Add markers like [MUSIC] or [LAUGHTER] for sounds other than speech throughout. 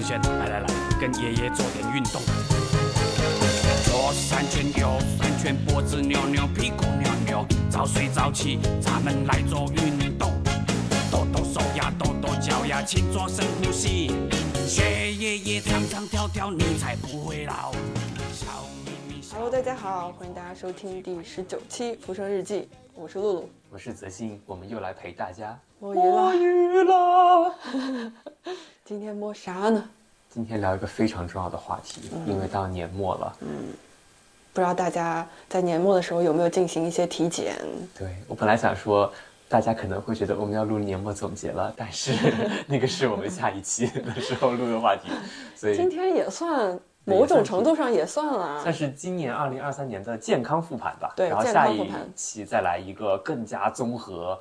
轩轩，来来来，跟爷爷做点运动。左三圈，右三圈，脖子扭扭，屁股扭扭，早睡早起，咱们来做运动。抖抖手呀，抖抖脚呀，请做深呼吸。学爷爷唱唱跳跳，你才不会老。Hello，大家好，欢迎大家收听第十九期《浮生日记》，我是露露。我是泽鑫，我们又来陪大家摸鱼了，鱼了。[LAUGHS] 今天摸啥呢？今天聊一个非常重要的话题，因为到年末了。嗯不知道大家在年末的时候有没有进行一些体检？对我本来想说，大家可能会觉得我们要录年末总结了，但是 [LAUGHS] 那个是我们下一期 [LAUGHS] 的时候录的话题，所以今天也算某种程度上也算了算。是今年二零二三年的健康复盘吧。对然后下一期再来一个更加综合、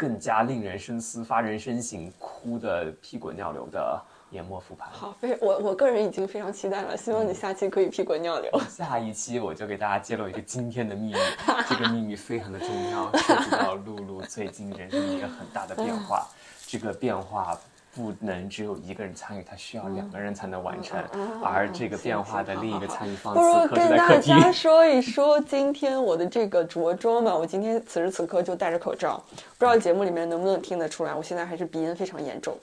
更加令人深思、发人深省、哭的屁滚尿流的年末复盘。好，非我我个人已经非常期待了，希望你下期可以屁滚尿流。[LAUGHS] 下一期我就给大家揭露一个惊天的秘密，[LAUGHS] 这个秘密非常的重要，涉及到露露最近人生的一个很大的变化。这个变化不能只有一个人参与，它需要两个人才能完成。而这个变化的另一个参与方式不如跟大。家说一说今天我的这个着装吧。我今天此时此刻就戴着口罩，不知道节目里面能不能听得出来，我现在还是鼻音非常严重。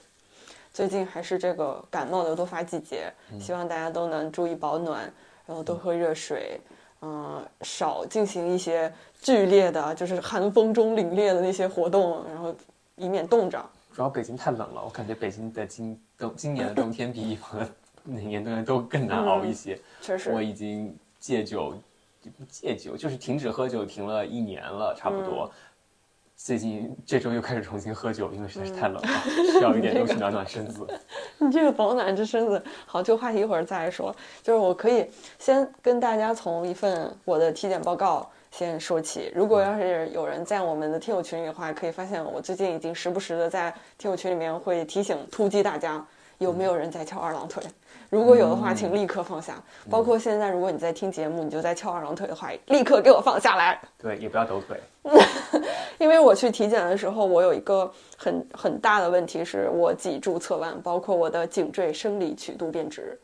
最近还是这个感冒的多发季节，希望大家都能注意保暖，然后多喝热水，嗯、少进行一些剧烈的，就是寒风中凛冽的那些活动，然后以免冻着。主要北京太冷了，我感觉北京的今冬今年的冬天比以往的每年冬天都更难熬一些。确实，我已经戒酒，戒酒就是停止喝酒，停了一年了，差不多。最近这周又开始重新喝酒，因为实在是太冷了，[LAUGHS] 需要一点东西暖暖身子。[LAUGHS] 你这个保暖这身子，好，这个话题一会儿再来说。就是我可以先跟大家从一份我的体检报告先说起。如果要是有人在我们的听友群里的话，可以发现我最近已经时不时的在听友群里面会提醒突击大家有没有人在翘二郎腿。如果有的话，请立刻放下。包括现在，如果你在听节目，你就在翘二郎腿的话，立刻给我放下来。对，也不要抖腿。[LAUGHS] 因为我去体检的时候，我有一个很很大的问题是我脊柱侧弯，包括我的颈椎生理曲度变直。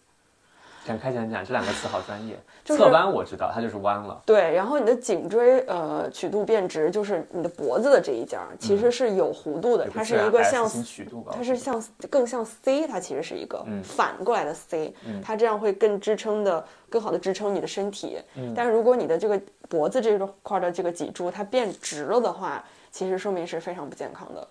展开讲讲，这两个词好专业。[LAUGHS] 就是侧弯我知道，它就是弯了。对，然后你的颈椎呃曲度变直，就是你的脖子的这一尖儿，其实是有弧度的，有它是一个像曲度吧？它是像更像 C，它其实是一个嗯反过来的 C，、它这样会更支撑的更好的支撑你的身体。嗯但是如果你的这个脖子这块的这个脊柱它变直了的话，其实说明是非常不健康的。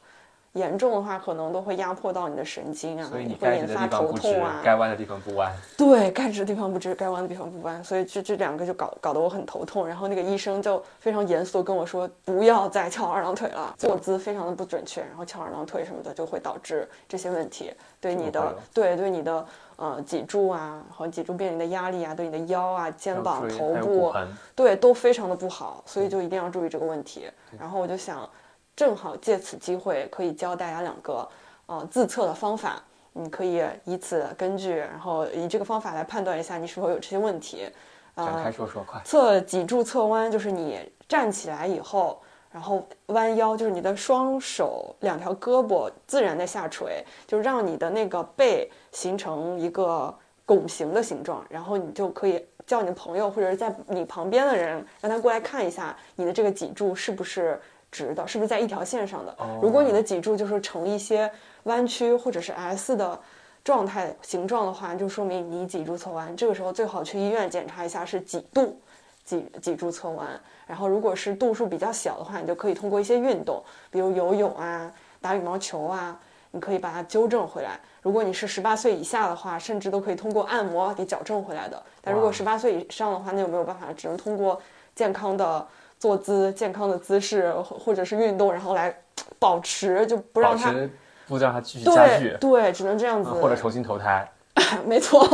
严重的话，可能都会压迫到你的神经啊，所以你会该直的引发头地方不直痛啊，，该弯的地方不弯。对，该直的地方不直，该弯的地方不弯，所以这这两个就搞搞得我很头痛。然后那个医生就非常严肃地跟我说，不要再翘二郎腿了，坐姿非常的不准确，然后翘二郎腿什么的就会导致这些问题，对你的对对你的呃脊柱啊，然后脊柱面临的压力啊，对你的腰啊、肩膀、头部对都非常的不好，所以就一定要注意这个问题。然后我就想，正好借此机会可以教大家两个呃自测的方法，你可以以此根据，然后以这个方法来判断一下你是否有这些问题。展开说说，快。侧脊柱侧弯就是你站起来以后，然后弯腰，就是你的双手两条胳膊自然的下垂，就让你的那个背形成一个拱形的形状，然后你就可以叫你的朋友或者是在你旁边的人，让他过来看一下你的这个脊柱是不是直的，是不是在一条线上的。如果你的脊柱就是呈一些弯曲或者是 S 的状态形状的话，就说明你脊柱侧弯。这个时候最好去医院检查一下是几度脊脊柱侧弯。然后如果是度数比较小的话，你就可以通过一些运动，比如游泳啊、打羽毛球啊，你可以把它纠正回来。如果你是十八岁以下的话，甚至都可以通过按摩给矫正回来的。但如果哇十八岁以上的话，那就没有办法，只能通过健康的坐姿、健康的姿势或或者是运动，然后来保持，就不让它保持不让它继续加对剧，对，只能这样子，啊或者重新投胎。[LAUGHS] 没错，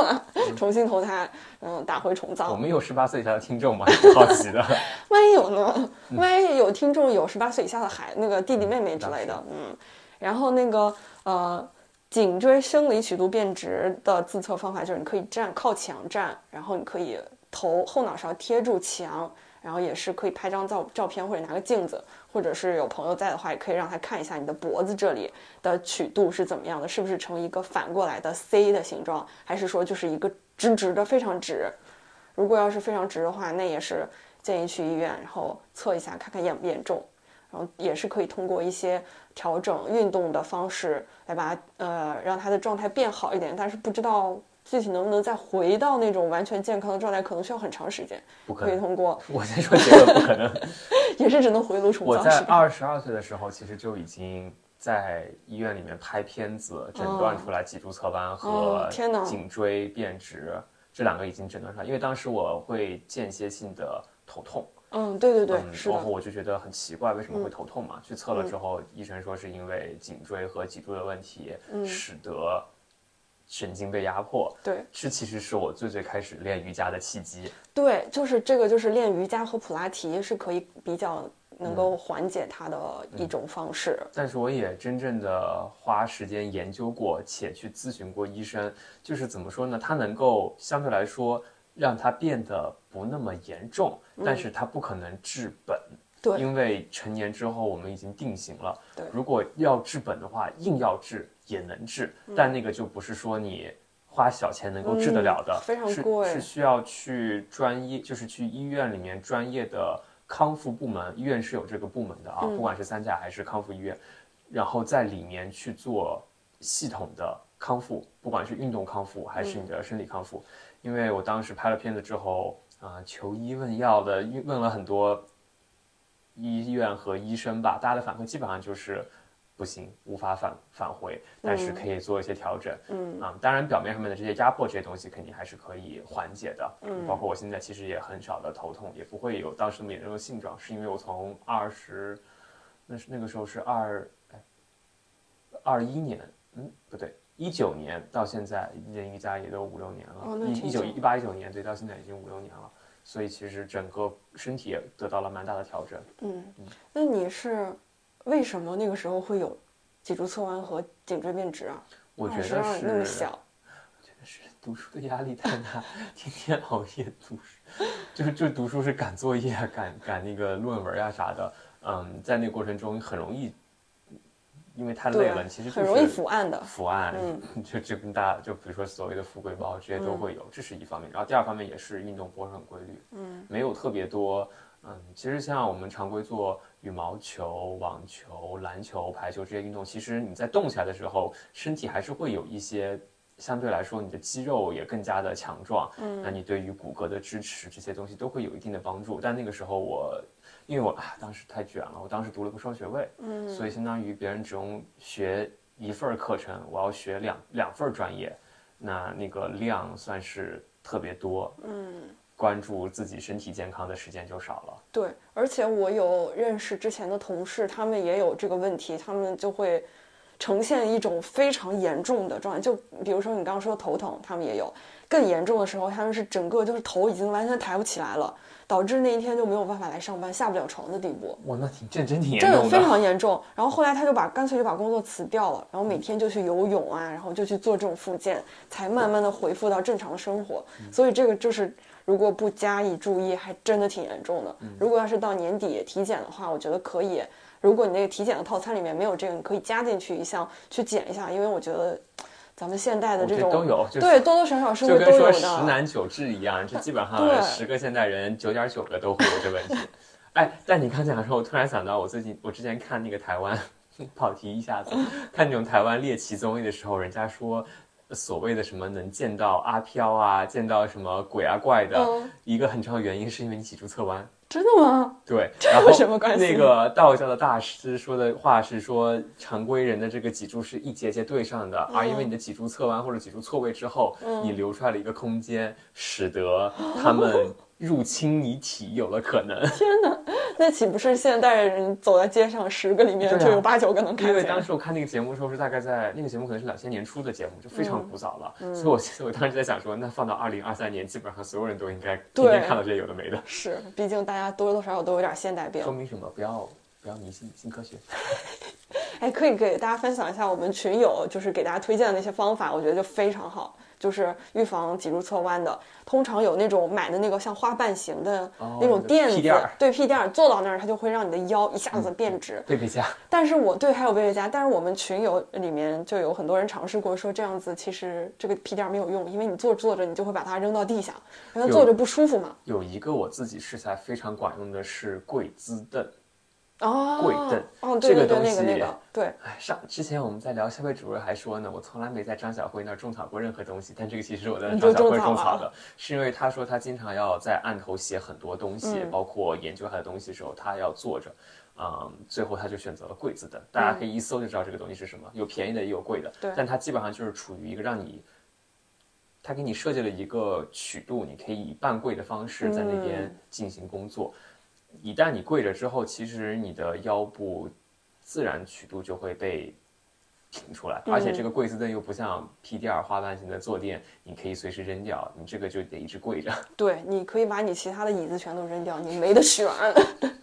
重新投胎，嗯，打回重造我。们有十八岁以下的听众吗？好奇的。[LAUGHS] 万一有呢？万一有听众有十八岁以下的孩那个弟弟妹妹之类的，嗯，然后那个呃，颈椎生理曲度变直的自测方法就是你可以站靠墙站，然后你可以头后脑勺贴住墙，然后也是可以拍张照照片或者拿个镜子，或者是有朋友在的话，也可以让他看一下你的脖子这里的曲度是怎么样的，是不是呈一个反过来的 C 的形状，还是说就是一个直直的非常直？如果要是非常直的话，那也是建议去医院，然后测一下看看严不严重，然后也是可以通过一些调整运动的方式来把呃让他的状态变好一点，但是不知道具体能不能再回到那种完全健康的状态，可能需要很长时间。不可以通过，我先说结论不可能。[LAUGHS] 也是只能回炉重造我在？二十二岁的时候，其实就已经在医院里面拍片子，诊断出来脊柱侧弯和颈椎变直这两个已经诊断出来。因为当时我会间歇性的头痛，嗯，对对对，嗯，是的，然后我就觉得很奇怪，为什么会头痛嘛？去测了之后，医生说是因为颈椎和脊柱的问题，嗯使得神经被压迫。对这其实是我最最开始练瑜伽的契机。对，就是这个，就是练瑜伽和普拉提是可以比较能嗯够缓解它的一种方式。但是我也真正的花时间研究过，且去咨询过医生，就是怎么说呢？它能够相对来说让它变得不那么严重，但是它不可能治本。对因为成年之后我们已经定型了。对如果要治本的话，硬要治也能治，但那个就不是说你花小钱能够治得了的，嗯非常是贵。是需要去专业，就是去医院里面专业的康复部门，医院是有这个部门的啊，嗯。不管是三甲还是康复医院，然后在里面去做系统的康复，不管是运动康复还是你的生理康复。因为我当时拍了片子之后啊、求医问药的问了很多医院和医生吧，大家的反馈基本上就是不行，无法返返回，但是可以做一些调整。嗯啊，当然表面上面的这些压迫这些东西肯定还是可以缓解的。嗯包括我现在其实也很少的头痛，也不会有当时那么严重的性状，是因为我从二十，那是那个时候是二，哎，二一年，嗯，不对。一九年到现在练瑜伽也都五六年了，一一九一八一九年对，到现在已经五六年了，所以其实整个身体也得到了蛮大的调整。嗯，那你是为什么那个时候会有脊柱侧弯和颈椎变直啊？我觉得是那么小，我觉得是读书的压力太大，天天熬夜读书，[LAUGHS] 就是就是读书是赶作业啊，赶赶那个论文呀、啥的，嗯，在那个过程中很容易，因为太累了，其实很容易伏案的。伏案，嗯 [LAUGHS] 就就跟大家就比如说所谓的富贵包，这些都会有，这是一方面。然后第二方面也是运动不是很规律，嗯，没有特别多。嗯，其实像我们常规做羽毛球、网球、篮球、排球这些运动，其实你在动起来的时候，身体还是会有一些相对来说你的肌肉也更加的强壮，嗯。那你对于骨骼的支持这些东西都会有一定的帮助。但那个时候我，因为我啊当时太卷了，我当时读了个双学位，嗯。所以相当于别人只用学一份课程，我要学两两份专业，那那个量算是特别多，嗯，关注自己身体健康的时间就少了。对，而且我有认识之前的同事，他们也有这个问题，他们就会呈现一种非常严重的状态。就比如说你刚刚说头疼，他们也有更严重的时候，他们是整个就是头已经完全抬不起来了，导致那一天就没有办法来上班，下不了床的地步。哇，那挺这真挺严这个非。常 [LAUGHS] 严重。然后后来他就把干脆就把工作辞掉了，然后每天就去游泳啊，然后就去做这种复健，才慢慢的恢复到正常的生活。所以这个就是如果不加以注意，还真的挺严重的。如果要是到年底体检的话，我觉得可以。如果你那个体检的套餐里面没有这个，你可以加进去一项去检一下，因为我觉得咱们现代的这种都有，就是对多多少少是就跟会都有说十。男九痔一样，这基本上十个现代人九点九个都会有这问题。哎，但你刚讲的时候，我突然想到，我最近我之前看那个台湾，[LAUGHS] 跑题一下子，看那种台湾猎奇综艺的时候，人家说。所谓的什么能见到阿飘啊，见到什么鬼啊怪的，嗯一个很重要的原因是因为你脊柱侧弯。真的吗？对，这然后有什么关系那个道教的大师说的话是说，常规人的这个脊柱是一节节对上的，而因为你的脊柱侧弯或者脊柱错位之后，嗯你留出来了一个空间，使得 [LAUGHS] 他们入侵你体有了可能。天哪，那岂不是现代人走在街上十个里面就有八九个能看因为？当时我看那个节目的时候是大概在那个节目可能是两千年初的节目，就非常嗯古早了，所以我所以我当时在想说，那放到二零二三年，基本上所有人都应该天对天看到这些有的没的，是，毕竟大家多多少少都有点现代病说。明什么？不要不要迷信新科学。[LAUGHS] 哎，可以给大家分享一下我们群友就是给大家推荐的那些方法，我觉得就非常好。就是预防脊柱侧弯的，通常有那种买的那个像花瓣形的那种垫子，对屁垫儿坐到那儿，它就会让你的腰一下子变直。贝贝佳，但是我对还有贝贝佳，但是我们群友里面就有很多人尝试过，说这样子其实这个屁垫儿没有用，因为你坐着坐着你就会把它扔到地下，因为坐着不舒服嘛。有一个我自己试下来非常管用的是跪姿凳。哦，柜凳哦，对对对，这个东西那个那个，对，哎，上之前我们在聊消费主任还说呢，我从来没在张小慧那儿种草过任何东西，但这个其实我在你张小慧种草的，是因为他说他经常要在案头写很多东西，嗯。包括研究他的东西的时候，他要坐着。嗯，最后他就选择了柜子的，大家可以一搜就知道这个东西是什么，有便宜的也有贵的，对。但它基本上就是处于一个让你，他给你设计了一个曲度，你可以以半跪的方式在那边嗯进行工作。一旦你跪着之后，其实你的腰部自然曲度就会被挺出来，而且这个跪姿凳又不像 P D R 花瓣型的坐垫，你可以随时扔掉，你这个就得一直跪着。对，你可以把你其他的椅子全都扔掉，你没得选。[LAUGHS]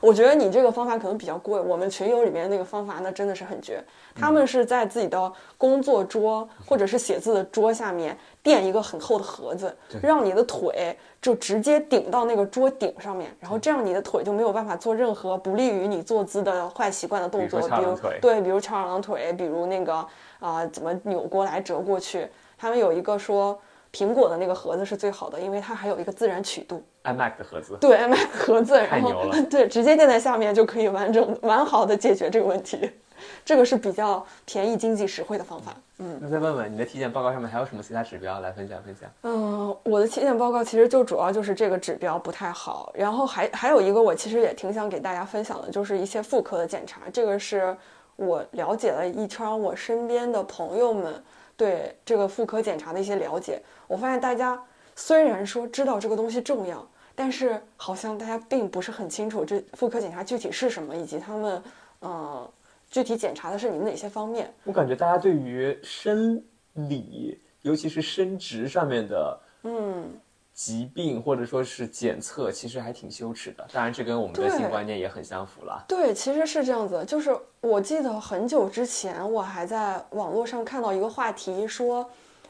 我觉得你这个方法可能比较贵，我们群友里面那个方法那真的是很绝。他们是在自己的工作桌或者是写字的桌下面垫一个很厚的盒子，让你的腿就直接顶到那个桌顶上面，然后这样你的腿就没有办法做任何不利于你坐姿的坏习惯的动作，比如对，比如翘二郎腿，比如那个啊、怎么扭过来折过去。他们有一个说。苹果的那个盒子是最好的，因为它还有一个自然曲度。iMac 的盒子，对，iMac 盒子，然后牛了对，直接垫在下面就可以完整完好的解决这个问题。[LAUGHS] 这个是比较便宜、经济实惠的方法。嗯那再问问你的体检报告上面还有什么其他指标来分享分享？嗯，我的体检报告其实就主要就是这个指标不太好，然后还还有一个我其实也挺想给大家分享的，就是一些妇科的检查。这个是我了解了一圈我身边的朋友们对这个妇科检查的一些了解，我发现大家虽然说知道这个东西重要，但是好像大家并不是很清楚这妇科检查具体是什么，以及他们呃具体检查的是你们哪些方面。我感觉大家对于生理，尤其是生殖上面的嗯，疾病或者说是检测，其实还挺羞耻的。当然，这跟我们的性观念也很相符了。对，其实是这样子，就是我记得很久之前，我还在网络上看到一个话题，说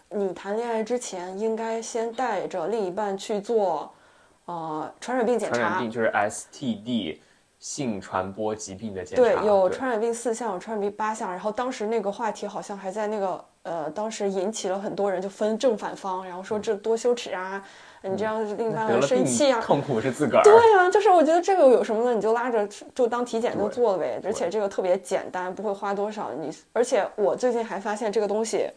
你谈恋爱之前应该先带着另一半去做，呃，传染病检查传染病。就是 STD 性传播疾病的检查，对，有传染病四项，有传染病八项。然后当时那个话题好像还在那个呃，当时引起了很多人就分正反方，然后说这多羞耻啊，你这样另一半会得了病生气啊。痛苦是自个儿。对啊、就是我觉得这个有什么呢？你就拉着就当体检就做了呗，而且这个特别简单，不会花多少。你而且我最近还发现这个东西。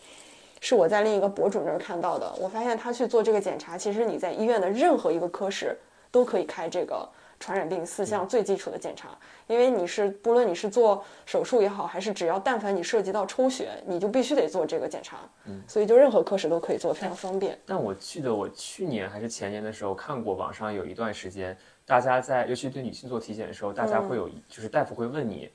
是我在另一个博主那儿看到的，我发现他去做这个检查，其实你在医院的任何一个科室都可以开这个传染病四项最基础的检查，因为你是不论你是做手术也好，还是只要但凡你涉及到抽血，你就必须得做这个检查，嗯。所以就任何科室都可以做，非常方便。但我记得我去年还是前年的时候看过网上有一段时间，大家在尤其对女性做体检的时候，大家会有、就是大夫会问你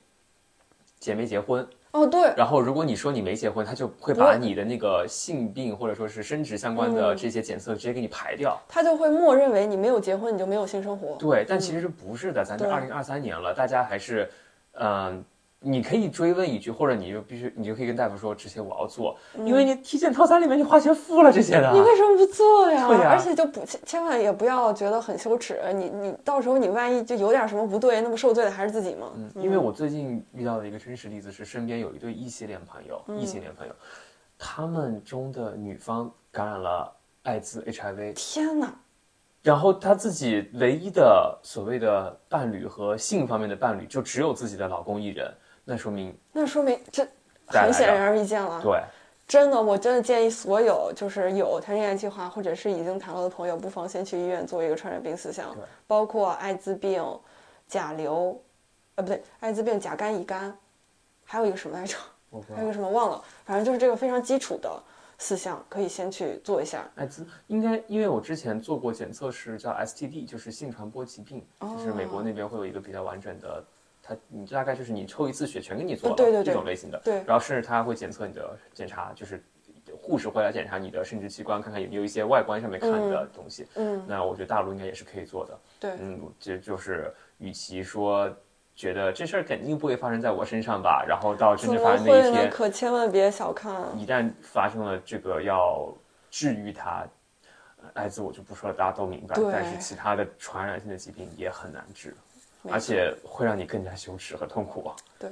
结没结婚，哦，对，然后如果你说你没结婚，他就会把你的那个性病或者说是生殖相关的这些检测直接给你排掉。他就会默认为你没有结婚，你就没有性生活。对，但其实是不是的，咱这对二零二三年了，大家还是，嗯、你可以追问一句，或者你就必须，你就可以跟大夫说，这些我要做，因为你体检套餐里面你花钱付了这些的。你为什么不做呀？对呀。而且就不千千万也不要觉得很羞耻，你你到时候你万一就有点什么不对，那么受罪的还是自己吗。嗯，因为我最近遇到的一个真实例子是，身边有一对异性恋朋友，异性恋朋友，他们中的女方感染了艾滋 HIV，天哪，然后她自己唯一的所谓的伴侣和性方面的伴侣就只有自己的老公一人，那说明那说明这很显然而易见了。对。真的，我真的建议所有就是有谈恋爱计划或者是已经谈了的朋友，不妨先去医院做一个传染病四项，包括艾滋病、甲流，呃，不对，艾滋病、甲肝、乙肝，还有一个什么来着？还有一个什么忘了，反正就是这个非常基础的四项，可以先去做一下。艾滋应该，因为我之前做过检测是叫 STD，就是性传播疾病，就是美国那边会有一个比较完整的，它你大概就是你抽一次血全给你做了，对对对这种类型的，对然后甚至他会检测你的检查，就是护士会来检查你的生殖器官，看看有没有一些外观上面看的东西。嗯，那我觉得大陆应该也是可以做的。对，嗯，这就是与其说觉得这事儿肯定不会发生在我身上吧，然后到真怎正发？生那一天，可千万别小看。一旦发生了这个要治愈它，呃艾滋我就不说了，大家都明白。对但是其他的传染性的疾病也很难治，而且会让你更加羞耻和痛苦。对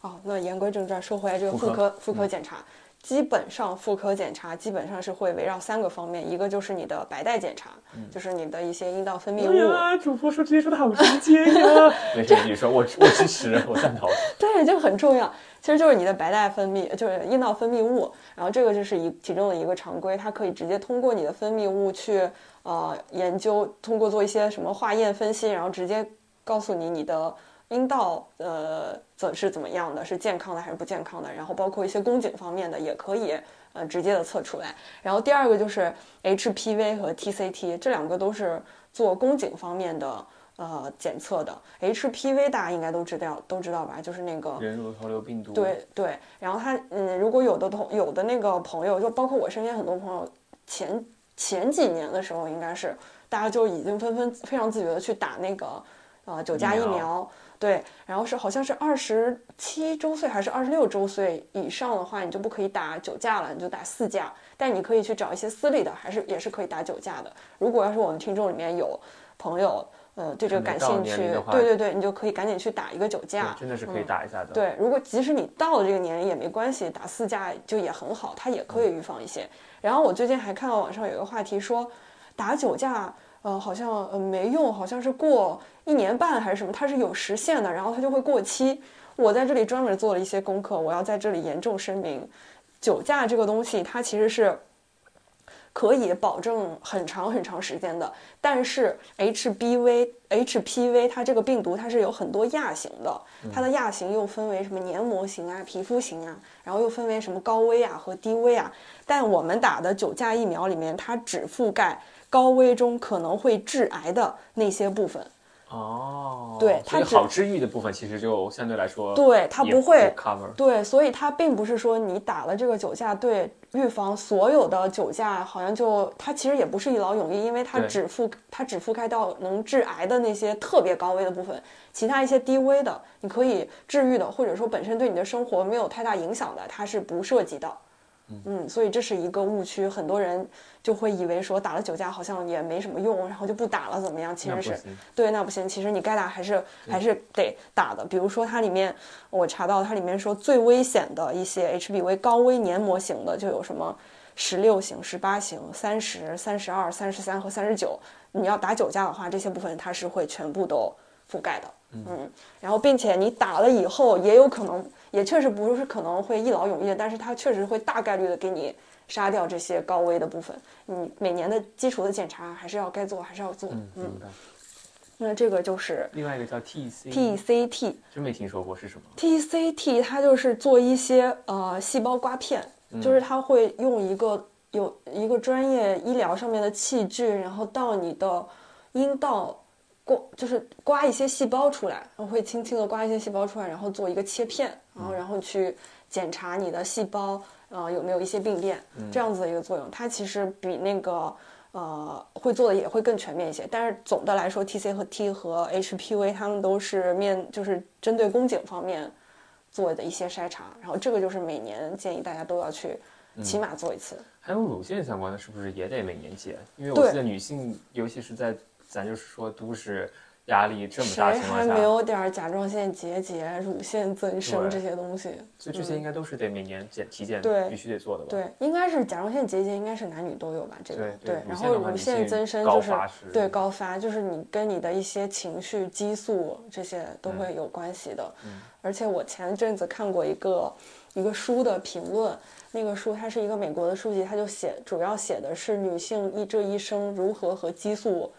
哦，那言归正传，说回来这个妇科妇科检查，基本上妇科检查基本上是会围绕三个方面，一个就是你的白带检查，就是你的一些阴道分泌物，哎呀，主播说这些说的好直接呀！[LAUGHS] 没事，你说我我支持，我赞同。[LAUGHS] 对，这个很重要。其实就是你的白带分泌，就是阴道分泌物，然后这个就是一其中的一个常规，它可以直接通过你的分泌物去呃研究，通过做一些什么化验分析，然后直接告诉你你的阴道呃怎是怎么样的，是健康的还是不健康的，然后包括一些宫颈方面的也可以呃直接的测出来。然后第二个就是 HPV 和 TCT，这两个都是做宫颈方面的呃检测的。HPV 大家应该都知道都知道吧，就是那个人乳头瘤病毒，对对，然后他嗯，如果有的同有的那个朋友，就包括我身边很多朋友，前前几年的时候，应该是大家就已经纷纷非常自觉的去打那个呃九价疫疫苗苗，对，然后是好像是二十七周岁还是二十六周岁以上的话，你就不可以打九价了，你就打四价，但你可以去找一些私立的，还是也是可以打九价的。如果要是我们听众里面有朋友。呃，对这个感兴趣对对对，你就可以赶紧去打一个九价，，真的是可以打一下的。，对，如果即使你到了这个年龄也没关系，打四价就也很好，它也可以预防一些。然后我最近还看到网上有一个话题说，打九价，呃，好像呃没用，好像是过一年半还是什么，它是有时限的，然后它就会过期。我在这里专门做了一些功课，我要在这里严重声明，酒驾这个东西它其实是。可以保证很长很长时间的，但是 HBV、HPV 它这个病毒它是有很多亚型的，它的亚型又分为什么黏膜型啊、皮肤型啊，然后又分为什么高危啊和低危啊。但我们打的酒驾疫苗里面，它只覆盖高危中可能会致癌的那些部分。哦，对它好治愈的部分其实就相对来说，对它不会 cover。对，所以它并不是说你打了这个酒驾，对预防所有的酒驾，好像就它其实也不是一劳永逸，因为它只覆它只覆盖到能致癌的那些特别高危的部分，其他一些低危的你可以治愈的，或者说本身对你的生活没有太大影响的，它是不涉及的。嗯，所以这是一个误区，很多人就会以为说打了九价好像也没什么用，然后就不打了，怎么样？其实是对，那不行。其实你该打还是还是得打的。比如说它里面，我查到它里面说最危险的一些 HBV 高危黏膜型的就有什么十六型、十八型、三十、三十二、三十三和三十九。你要打九价的话，这些部分它是会全部都覆盖的。嗯，然后并且你打了以后，也有可能，也确实不是可能会一劳永逸，但是它确实会大概率的给你杀掉这些高危的部分。你每年的基础的检查还是要该做，还是要做。嗯，明白。那这个就是另外一个叫 TC，TCT。真没听说过是什么。TCT 它就是做一些呃细胞刮片，就是它会用一个有一个专业医疗上面的器具，然后到你的阴道刮，就是刮一些细胞出来，然后会轻轻的刮一些细胞出来，然后做一个切片，然后然后去检查你的细胞呃有没有一些病变，这样子的一个作用。它其实比那个。呃，会做的也会更全面一些，但是总的来说，T C 和 T 和 HPV 它们都是面就是针对宫颈方面做的一些筛查，然后这个就是每年建议大家都要去起码做一次。还有乳腺相关的，是不是也得每年检？因为我记得女性，尤其是在咱就是说都市压力这么大情况下，还没有点儿甲状腺结节、乳腺增生这些东西？所以这些应该都是得每年检体检，对必须得做的吧？对，应该是甲状腺结节，应该是男女都有吧？这个对然后乳腺增生就是发是对高发，就是你跟你的一些情绪、激素这些都会有关系的。而且我前阵子看过一个一个书的评论，那个书它是一个美国的书籍，它就写主要写的是女性一这一生如何和激素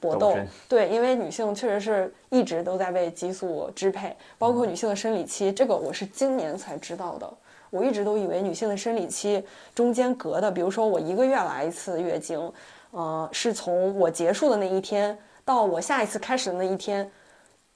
搏斗。对，因为女性确实是一直都在被激素支配，包括女性的生理期，这个我是今年才知道的。我一直都以为女性的生理期中间隔的，比如说我一个月来一次月经，呃，是从我结束的那一天到我下一次开始的那一天，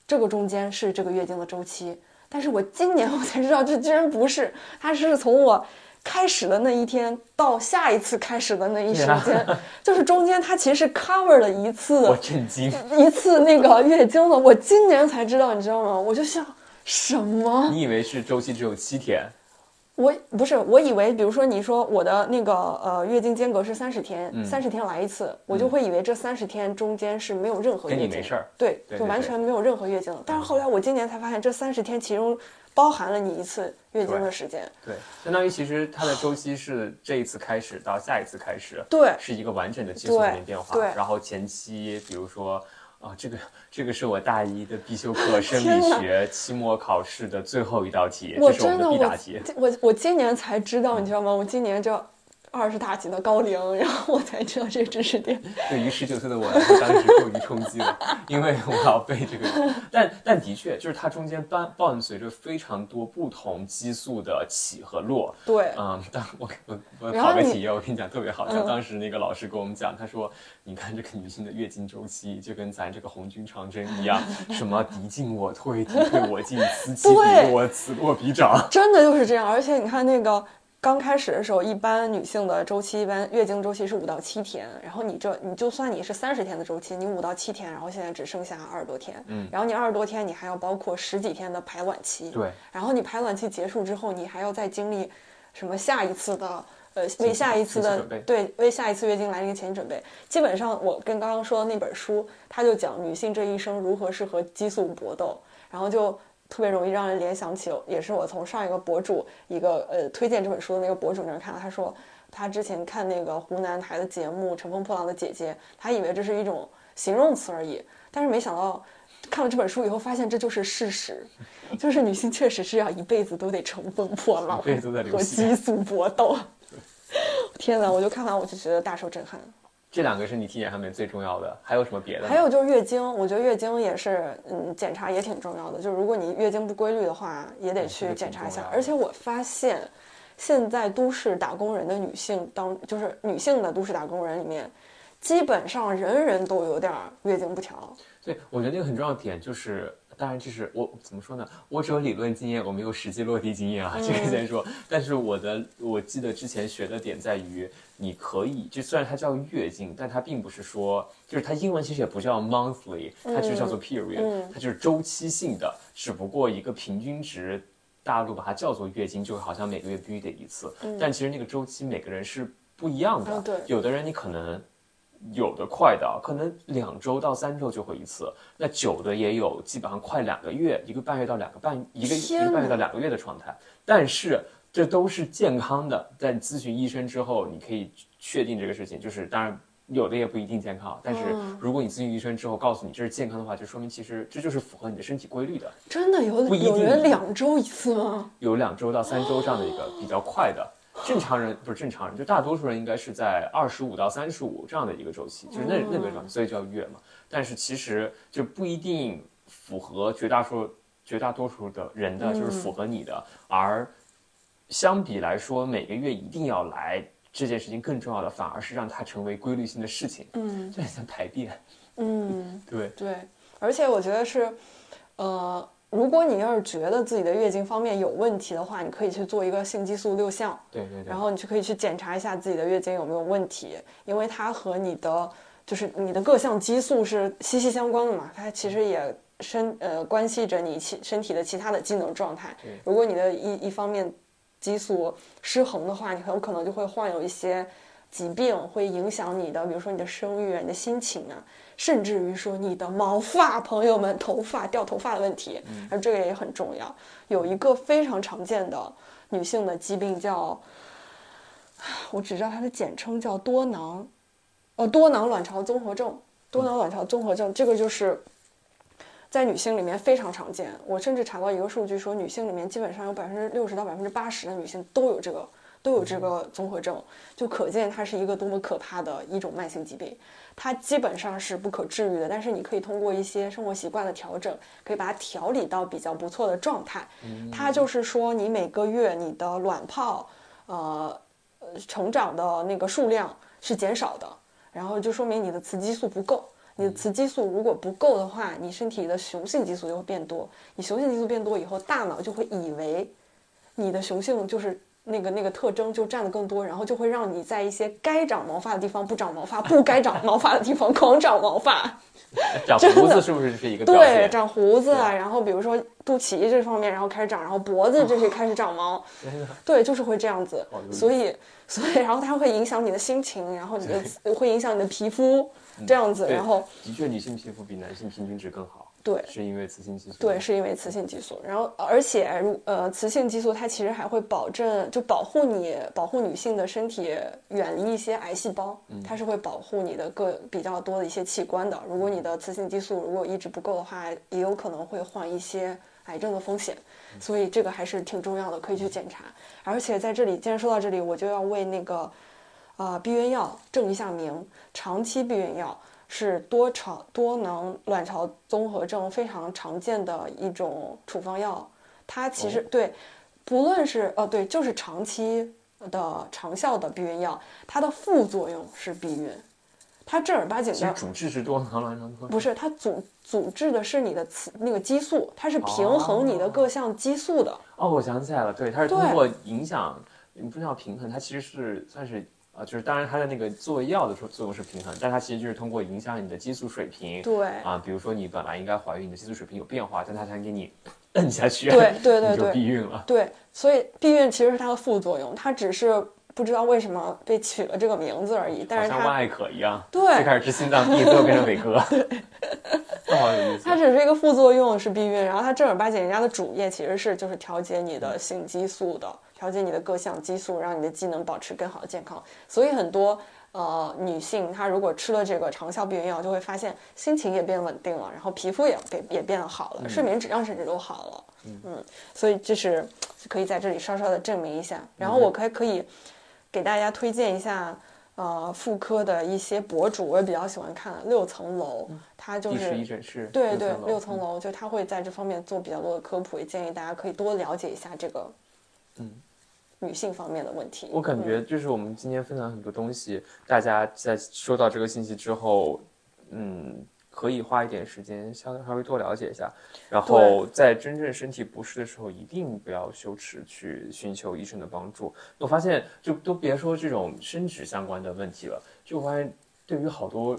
这个中间是这个月经的周期。但是我今年我才知道，这居然不是，它是从我开始的那一天到下一次开始的那一时对啊间，[LAUGHS] 就是中间它其实 cover 了一次我震惊。一次那个月经了，我今年才知道，你知道吗？我就想什么？你以为是周期只有七天？我不是，我以为，比如说你说我的那个呃月经间隔是三十天，嗯三十天来一次，我就会以为这三十天中间是没有任何跟月经，你没事儿对，就对对对完全没有任何月经的。但是后来我今年才发现，这三十天其中包含了你一次月经的时间，对，相当于其实它的周期是这一次开始到下一次开始，对是一个完整的激素里面变化。对然后前期，比如说。啊，这个这个是我大一的必修课，生理学期末考试的最后一道题，这是我们的必答题。我我今年才知道，你知道吗？我今年这二十大几的高龄，然后我才知道这个知识点。[LAUGHS] 对于十九岁的我来说，当时过于冲击了，因为我要背这个。但但的确，就是它中间伴伴随着非常多不同激素的起和落。对，嗯，当我我我然后你考个题，我跟你讲特别好笑。嗯当时那个老师跟我们讲，他说，你看这个女性的月经周期就跟咱这个红军长征一样，什么敌进我退，敌退我进，此起彼对落，此落彼长。真的就是这样。而且你看那个刚开始的时候，一般女性的周期，一般月经周期是五到七天，然后你这你就算你是三十天的周期，你五到七天，然后现在只剩下二十多天，嗯然后你二十多天，你还要包括十几天的排卵期，对，然后你排卵期结束之后，你还要再经历什么下一次的。呃，为下一次的对为下一次月经来临前期准备，基本上我跟刚刚说的那本书，它就讲女性这一生如何是和激素搏斗，然后就特别容易让人联想起，也是我从上一个博主一个呃推荐这本书的那个博主那儿看到，他说他之前看那个湖南台的节目《乘风破浪的姐姐》，他以为这是一种形容词而已，但是没想到看了这本书以后，发现这就是事实，就是女性确实是要一辈子都得乘风破浪，和激素搏斗。[LAUGHS] 天哪！我就看完我就觉得大受震撼。这两个是你体检上面最重要的，还有什么别的？还有就是月经，我觉得月经也是，嗯，检查也挺重要的。就是如果你月经不规律的话，也得去检查一下而且我发现，现在都市打工人的女性当，就是女性的都市打工人里面，基本上人人都有点儿月经不调。对，我觉得那个很重要的点就是，当然这是我怎么说呢？我只有理论经验，我没有实际落地经验啊，这个先说。但是我的，我记得之前学的点在于，你可以，就虽然它叫月经，但它并不是说，就是它英文其实也不叫 monthly，它就叫做 period，、嗯它就是周期性的，只不过一个平均值。大陆把它叫做月经，就好像每个月必须得一次，但其实那个周期每个人是不一样的。嗯对有的人你可能有的快的，可能两周到三周就会一次，那久的也有，基本上快两个月，一个半月到两个半，一个一个半月到两个月的状态。但是这都是健康的，在咨询医生之后，你可以确定这个事情。就是当然有的也不一定健康，但是嗯如果你咨询医生之后告诉你这是健康的话，就说明其实这就是符合你的身体规律的。真的有有人两周一次吗？有两周到三周这样的一个比较快的。正常人不是正常人，就大多数人应该是在二十五到三十五这样的一个周期，就是那那个状态，所以叫月嘛。但是其实就不一定符合绝大数绝大多数的人的，就是符合你的。而相比来说，每个月一定要来这件事情更重要的，反而是让它成为规律性的事情。嗯就很像排便，嗯，[LAUGHS] 对，对，而且我觉得是，呃，如果你要是觉得自己的月经方面有问题的话，你可以去做一个性激素六项，对对对。然后你就可以去检查一下自己的月经有没有问题，因为它和你的就是你的各项激素是息息相关的嘛，它其实也身呃关系着你其身体的其他的机能状态。如果你的一一方面激素失衡的话，你很有可能就会患有一些疾病，会影响你的，比如说你的生育啊、你的心情啊，甚至于说你的毛发，朋友们，头发掉头发的问题，而这个也很重要。有一个非常常见的女性的疾病叫，我只知道它的简称叫多囊，呃，多囊卵巢综合症。多囊卵巢综合症这个就是在女性里面非常常见。我甚至查到一个数据说，女性里面基本上有百分之六十到百分之八十的女性都有这个都有这个综合症，就可见它是一个多么可怕的一种慢性疾病。它基本上是不可治愈的，但是你可以通过一些生活习惯的调整，可以把它调理到比较不错的状态。它就是说，你每个月你的卵泡，呃，呃成长的那个数量是减少的，然后就说明你的雌激素不够。你的雌激素如果不够的话，你身体的雄性激素就会变多。你雄性激素变多以后，大脑就会以为你的雄性就是那个那个特征就占的更多，然后就会让你在一些该长毛发的地方不长毛发，不该长毛发的地方狂长毛发。[LAUGHS] 长胡子是不是是一个对，长胡子啊，然后比如说肚脐这方面，然后开始长，然后脖子这些开始长毛，[LAUGHS] 对，就是会这样子所以，所以，然后它会影响你的心情，然后你的会影响你的皮肤，这样子，然后的确，女性皮肤比男性平均值更好，对。是因为雌性激素。对，是因为雌性激素，然后而且如呃，雌性激素它其实还会保证，就保护你，保护女性的身体远离一些癌细胞，它是会保护你的各比较多的一些器官的。如果你的雌性激素如果一直不够的话，也有可能会患一些癌症的风险，所以这个还是挺重要的，可以去检查。而且在这里，既然说到这里，我就要为那个呃避孕药正一下名，长期避孕药。是多巢多囊卵巢综合症非常常见的一种处方药，它其实、哦对，不论是呃对，就是长期的长效的避孕药，它的副作用是避孕，它正儿八经的主治是多囊卵巢综合不是它阻阻滞的是你的雌那个激素，它是平衡你的各项激素的。哦，我想起来了，对，它是通过影响，你不知道平衡，它其实是算是啊、就是当然它的那个作为药的作作用是平衡，但它其实就是通过影响你的激素水平，对啊，比如说你本来应该怀孕，你的激素水平有变化，但它才给你 [LAUGHS] 摁下去，对对对你就对避孕了。对，所以避孕其实是它的副作用，它只是不知道为什么被取了这个名字而已，但是它像万艾可一样，对最开始治心脏病，最后变成伟哥，[LAUGHS] 这好有意思。它只是一个副作用是避孕，然后它正儿八经人家的主业其实是就是调节你的性激素的，调节你的各项激素，让你的机能保持更好的健康。所以很多呃女性她如果吃了这个长效避孕药，就会发现心情也变稳定了，然后皮肤也变也变得好了，睡眠质量甚至都好了。嗯，所以这是可以在这里稍稍的证明一下。然后我可以可以给大家推荐一下。呃，妇科的一些博主，我也比较喜欢看六层楼，他就是第十一诊室，对对，六层楼，就他会在这方面做比较多的科普，也建议大家可以多了解一下这个，嗯，女性方面的问题。我感觉就是我们今天分享很多东西，大家在收到这个信息之后，嗯，可以花一点时间稍稍微多了解一下，然后在真正身体不适的时候，一定不要羞耻去寻求医生的帮助。我发现，就都别说这种生殖相关的问题了，就我发现对于好多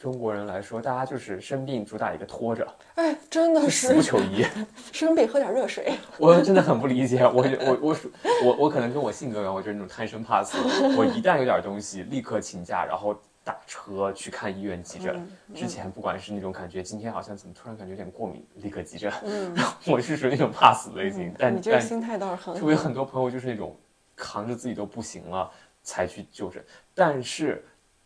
中国人来说，大家就是生病主打一个拖着，哎，真的是不求医。[LAUGHS] 生病喝点热水。我真的很不理解，我我我属我 [LAUGHS] 我可能跟我性格有关，我就是那种贪生怕死。[LAUGHS] 我一旦有点东西，立刻请假，然后打车去看医院急诊。嗯之前不管是那种感觉，今天好像怎么突然感觉有点过敏，立刻急诊。嗯，我是属于那种怕死类型，但你这个但心态倒是很好。我有。很多朋友就是那种扛着自己都不行了才去就诊，但是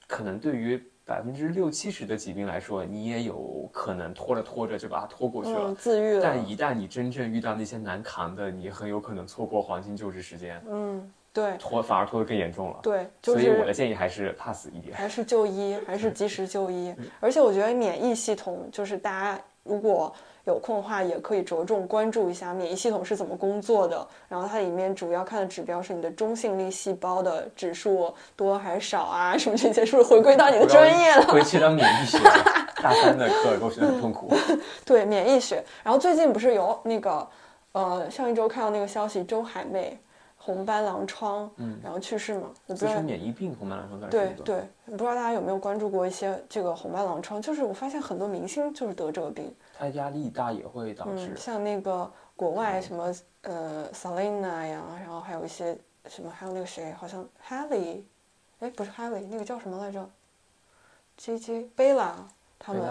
可能对于百分之六七十的疾病来说，你也有可能拖着拖着就把它拖过去了。嗯，自愈了。但一旦你真正遇到那些难扛的，你很有可能错过黄金救治时间，嗯，对拖反而拖得更严重了。对，就所以我的建议还是怕死一点。还是就医，还是及时就医。而且我觉得免疫系统，就是大家如果有空的话，也可以着重关注一下免疫系统是怎么工作的。然后它里面主要看的指标是你的中性粒细胞的指数多还是少啊，什么这些，是不是回归到你的专业了？回去当免疫学，大三的课给我学得很痛苦。[LAUGHS] 对免疫学。然后最近不是有那个，呃，上一周看到那个消息，周海媚红斑狼疮，嗯然后去世嘛，我不知道自身。免疫病红斑狼疮。对对，不知道大家有没有关注过一些这个红斑狼疮？就是我发现很多明星就是得这个病，他压力大也会导致嗯，。像那个国外什么呃 Selena 呀，然后还有一些什么，还有那个谁，好像 Halle，哎，不是 Halle，那个叫什么来着？J J Bella 他们。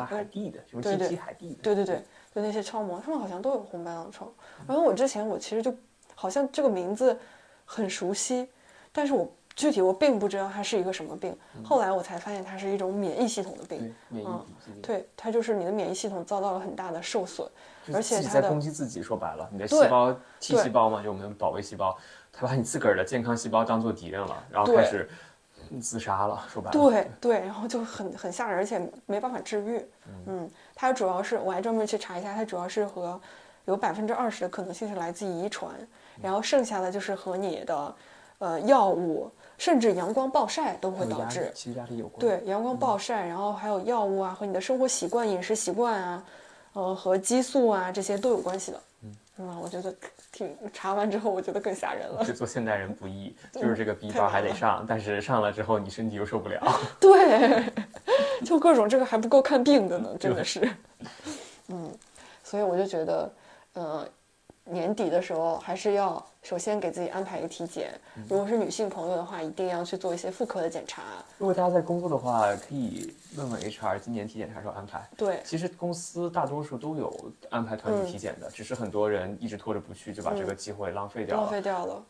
对对对，就那些超模，他们好像都有红斑狼疮。然后我之前我其实就好像这个名字很熟悉，但是我具体我并不知道它是一个什么病。后来我才发现它是一种免疫系统的病。对免疫嗯。对，它就是你的免疫系统遭到了很大的受损，而且它的攻击自己，说白了，你的细胞 T 细胞嘛，就我们的保卫细胞，它把你自个儿的健康细胞当做敌人了，然后开始自杀了，说白了。对对，然后就很很吓人，而且没办法治愈。嗯，它主要是我还专门去查一下，它主要是和有百分之二十的可能性是来自遗传，然后剩下的就是和你的呃药物，甚至阳光暴晒都会导致。其实压力有关。对，阳光暴晒，然后还有药物啊，和你的生活习惯、饮食习惯啊，呃，和激素啊这些都有关系的。嗯，我觉得挺查完之后，我觉得更吓人了。就做现代人不易，[LAUGHS] 就是这个 B 包还得上，但是上了之后你身体又受不了。[LAUGHS] 对，就各种这个还不够看病的呢，真的是。嗯，所以我就觉得，嗯。年底的时候，还是要首先给自己安排一个体检。如果是女性朋友的话，一定要去做一些妇科的检查。如果大家在工作的话，可以问问 HR 今年体检啥时候安排。对，其实公司大多数都有安排团体体检的，只是很多人一直拖着不去，就把这个机会浪费掉了。浪费掉了。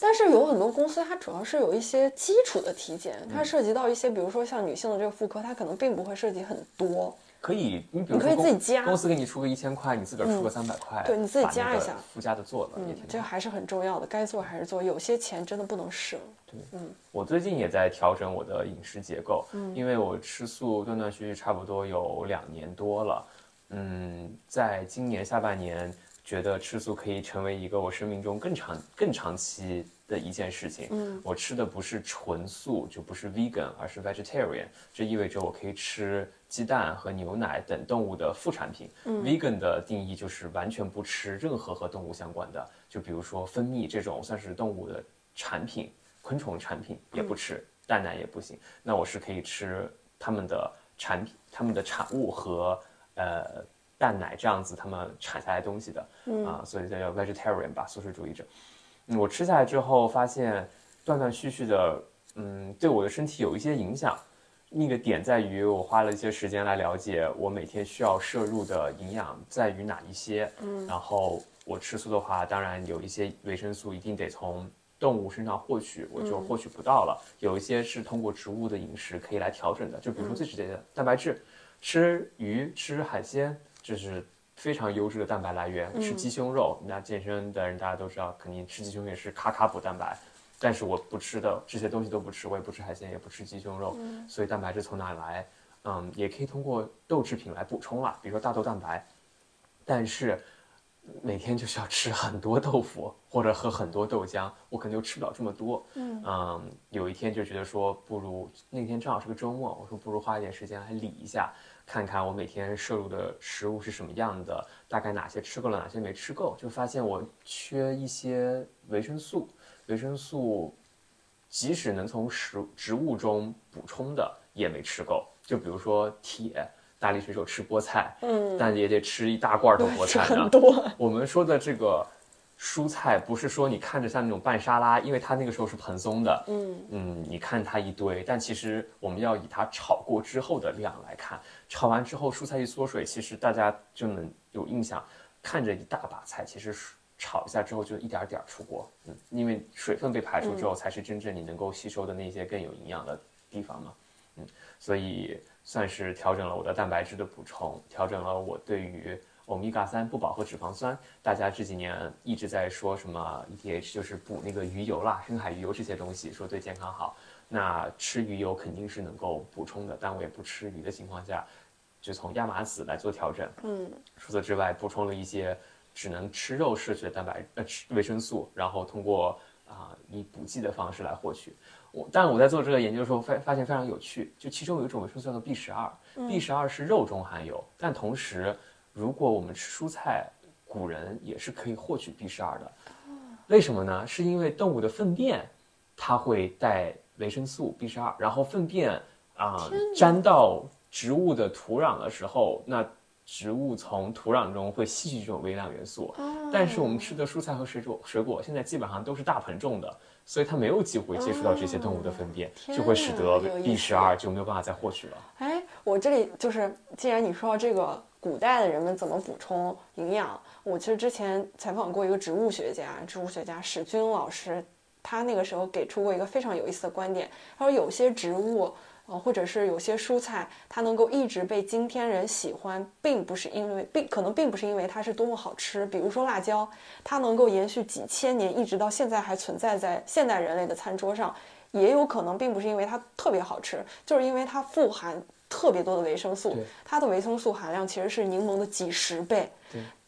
但是有很多公司，它主要是有一些基础的体检，它涉及到一些，比如说像女性的这个妇科，它可能并不会涉及很多。可以，你比如说公司给你出个一千块，你自个儿出个三百块，对，你自己加一下，附加的做了，嗯，这还是很重要的，该做还是做，有些钱真的不能省。对，嗯，我最近也在调整我的饮食结构，嗯，因为我吃素断断续续差不多有两年多了，嗯，在今年下半年，觉得吃素可以成为一个我生命中更长、更长期。的一件事情，嗯，我吃的不是纯素，就不是 vegan，而是 vegetarian，这意味着我可以吃鸡蛋和牛奶等动物的副产品。嗯，vegan 的定义就是完全不吃任何和动物相关的，就比如说蜂蜜这种算是动物的产品，昆虫产品也不吃，蛋奶也不行。那我是可以吃他们的产品、他们的产物和呃蛋奶这样子他们产下来东西的，啊，所以叫 vegetarian 吧，素食主义者。我吃下来之后，发现断断续续的，嗯，对我的身体有一些影响。那个点在于，我花了一些时间来了解我每天需要摄入的营养在于哪一些。嗯，然后我吃素的话，当然有一些维生素一定得从动物身上获取，我就获取不到了。有一些是通过植物的饮食可以来调整的，就比如说最直接的蛋白质，吃鱼、吃海鲜，这是。非常优质的蛋白来源，吃鸡胸肉。那健身的人大家都知道，肯定吃鸡胸也是咔咔补蛋白。但是我不吃的这些东西都不吃，我也不吃海鲜，也不吃鸡胸肉。所以蛋白质从哪来？嗯，也可以通过豆制品来补充啦，比如说大豆蛋白。但是每天就需要吃很多豆腐或者喝很多豆浆，我可能就吃不了这么多。嗯，有一天就觉得说，不如那天正好是个周末，我说不如花一点时间来理一下。看看我每天摄入的食物是什么样的，大概哪些吃够了，哪些没吃够，就发现我缺一些维生素。维生素即使能从食植物中补充的，也没吃够。就比如说铁，大力水手吃菠菜，嗯，但也得吃一大罐的菠菜呢。我们说的这个。蔬菜不是说你看着像那种拌沙拉，因为它那个时候是蓬松的，嗯嗯，你看它一堆，但其实我们要以它炒过之后的量来看，炒完之后蔬菜一缩水，其实大家就能有印象，看着一大把菜，其实炒一下之后就一点点出锅，嗯，因为水分被排出之后，才是真正你能够吸收的那些更有营养的地方嘛，嗯，所以算是调整了我的蛋白质的补充，调整了我对于。欧米伽三不饱和脂肪酸，大家这几年一直在说什么 EDH，就是补那个鱼油啦，深海鱼油这些东西，说对健康好。那吃鱼油肯定是能够补充的，但我也不吃鱼的情况下，就从亚麻籽来做调整。嗯，除此之外，补充了一些只能吃肉摄取的蛋白呃吃维生素，然后通过啊以补剂的方式来获取。我但我在做这个研究的时候发发现非常有趣，就其中有一种维生素叫做 B 十二，B 十二是肉中含有，但同时。如果我们吃蔬菜，古人也是可以获取 B 十二的。为什么呢？是因为动物的粪便，它会带维生素 B 十二，然后粪便啊沾到植物的土壤的时候，那植物从土壤中会吸取这种微量元素。但是我们吃的蔬菜和水果，水果现在基本上都是大盆种的，所以它没有机会接触到这些动物的粪便，就会使得 B 十二就没有办法再获取了。哎，我这里就是，既然你说到这个。古代的人们怎么补充营养？我其实之前采访过一个植物学家，植物学家史军老师，他那个时候给出过一个非常有意思的观点。他说，有些植物，呃，或者是有些蔬菜，它能够一直被今天人喜欢，并不是因为，并可能并不是因为它是多么好吃。比如说辣椒，它能够延续几千年，一直到现在还存在在现代人类的餐桌上，也有可能并不是因为它特别好吃，就是因为它富含。特别多的维生素，它的维生素含量其实是柠檬的几十倍。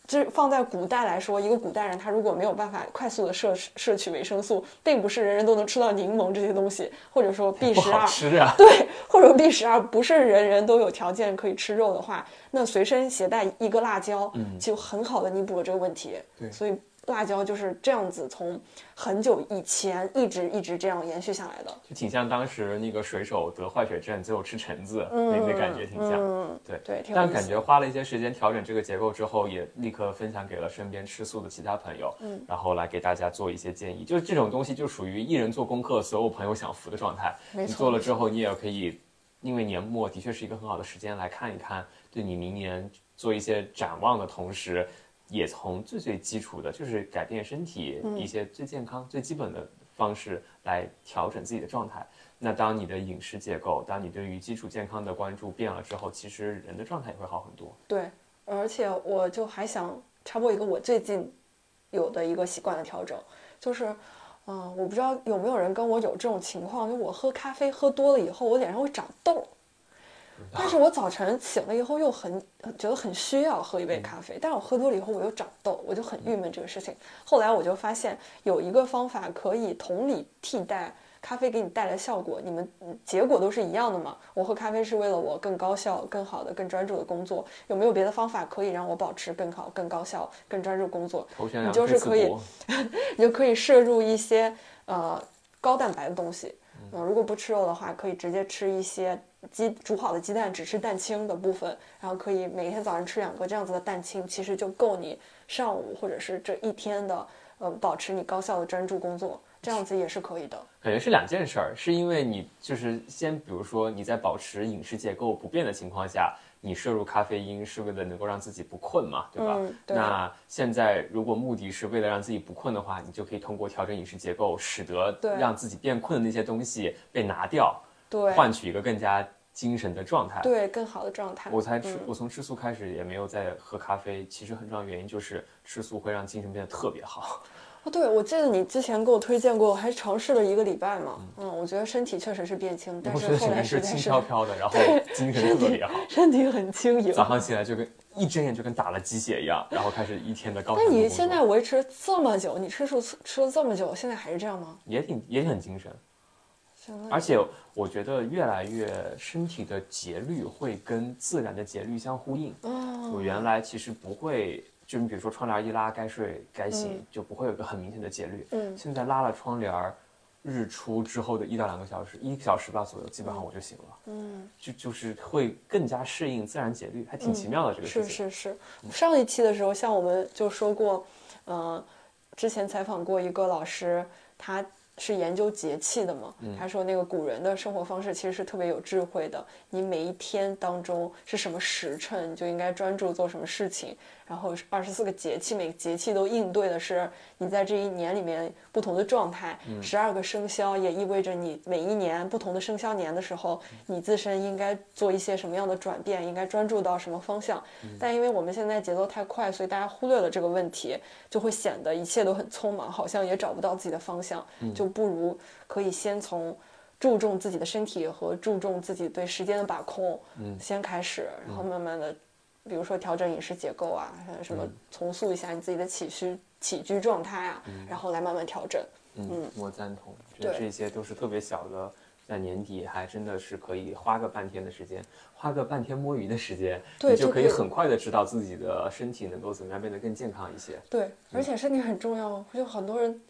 这放在古代来说，一个古代人他如果没有办法快速的摄摄取维生素，并不是人人都能吃到柠檬这些东西，或者说 B 十二，吃啊。对，或者 B 十二不是人人都有条件可以吃肉的话，那随身携带一个辣椒，就很好的弥补了这个问题。对所以辣椒就是这样子，从很久以前一直一直这样延续下来的。就挺像当时那个水手得坏血症，最后吃橙子，那那感觉挺像。嗯，对对，但感觉花了一些时间调整这个结构之后，也立刻分享给了身边吃素的其他朋友，嗯，然后来给大家做一些建议。就是这种东西就属于一人做功课，所有朋友享福的状态。你做了之后，你也可以，因为年末的确是一个很好的时间来看一看，对你明年做一些展望的同时，也从最最基础的，就是改变身体嗯一些最健康、最基本的方式来调整自己的状态。那当你的饮食结构，当你对于基础健康的关注变了之后，其实人的状态也会好很多。对，而且我就还想插播一个我最近有的一个习惯的调整，就是，嗯、我不知道有没有人跟我有这种情况，就我喝咖啡喝多了以后，我脸上会长痘。但是我早晨醒了以后又很觉得很需要喝一杯咖啡，但是我喝多了以后我又长痘，我就很郁闷这个事情。后来我就发现有一个方法可以同理替代咖啡给你带来效果，你们嗯结果都是一样的嘛。我喝咖啡是为了我更高效、更好的、更专注的工作，有没有别的方法可以让我保持更好、更高效、更专注工作？你就是可以 [LAUGHS] 你就可以摄入一些呃高蛋白的东西。嗯、如果不吃肉的话，可以直接吃一些鸡煮好的鸡蛋，只吃蛋清的部分，然后可以每天早上吃两个这样子的蛋清，其实就够你上午或者是这一天的呃保持你高效的专注工作，这样子也是可以的。感觉是两件事儿，是因为你就是先，比如说你在保持饮食结构不变的情况下，你摄入咖啡因是为了能够让自己不困嘛，对吧？嗯对那现在如果目的是为了让自己不困的话，你就可以通过调整饮食结构，使得对让自己变困的那些东西被拿掉，对换取一个更加精神的状态。对，更好的状态。我才吃，嗯我从吃素开始也没有再喝咖啡。其实很重要的原因就是吃素会让精神变得特别好。哦，对，我记得你之前给我推荐过，我还尝试了一个礼拜嘛。嗯，我觉得身体确实是变轻，但我觉得是后来是轻飘飘的，然后精神特别好。[LAUGHS] 身体很轻盈。早上起来就跟一睁眼就跟打了鸡血一样，然后开始一天的高强那你现在维持这么久，你吃素吃了这么久，现在还是这样吗？也挺也很精神，而且我觉得越来越身体的节律会跟自然的节律相呼应。哦，我原来其实不会，就你比如说窗帘一拉，该睡该醒，嗯就不会有个很明显的节律。嗯现在拉了窗帘儿，日出之后的一到两个小时，一个小时吧左右，基本上我就醒了。嗯，就就是会更加适应自然节律，还挺奇妙的这个事是情。是是。上一期的时候，像我们就说过，嗯、之前采访过一个老师，他是研究节气的嘛，他说那个古人的生活方式其实是特别有智慧的。你每一天当中是什么时辰，你就应该专注做什么事情。然后二十四个节气，每个节气都应对的是你在这一年里面不同的状态。十二个生肖也意味着你每一年不同的生肖年的时候，你自身应该做一些什么样的转变，应该专注到什么方向。但因为我们现在节奏太快，所以大家忽略了这个问题，就会显得一切都很匆忙，好像也找不到自己的方向。就不如可以先从。注重自己的身体和注重自己对时间的把控，嗯先开始，然后慢慢的，比如说调整饮食结构啊，什么重塑一下你自己的起居起居状态啊，然后来慢慢调整。嗯，我赞同，觉得对这些都是特别小的，在年底还真的是可以花个半天的时间，花个半天摸鱼的时间，你就可以对就可以很快的知道自己的身体能够怎么样变得更健康一些。对，而且身体很重要，就很多人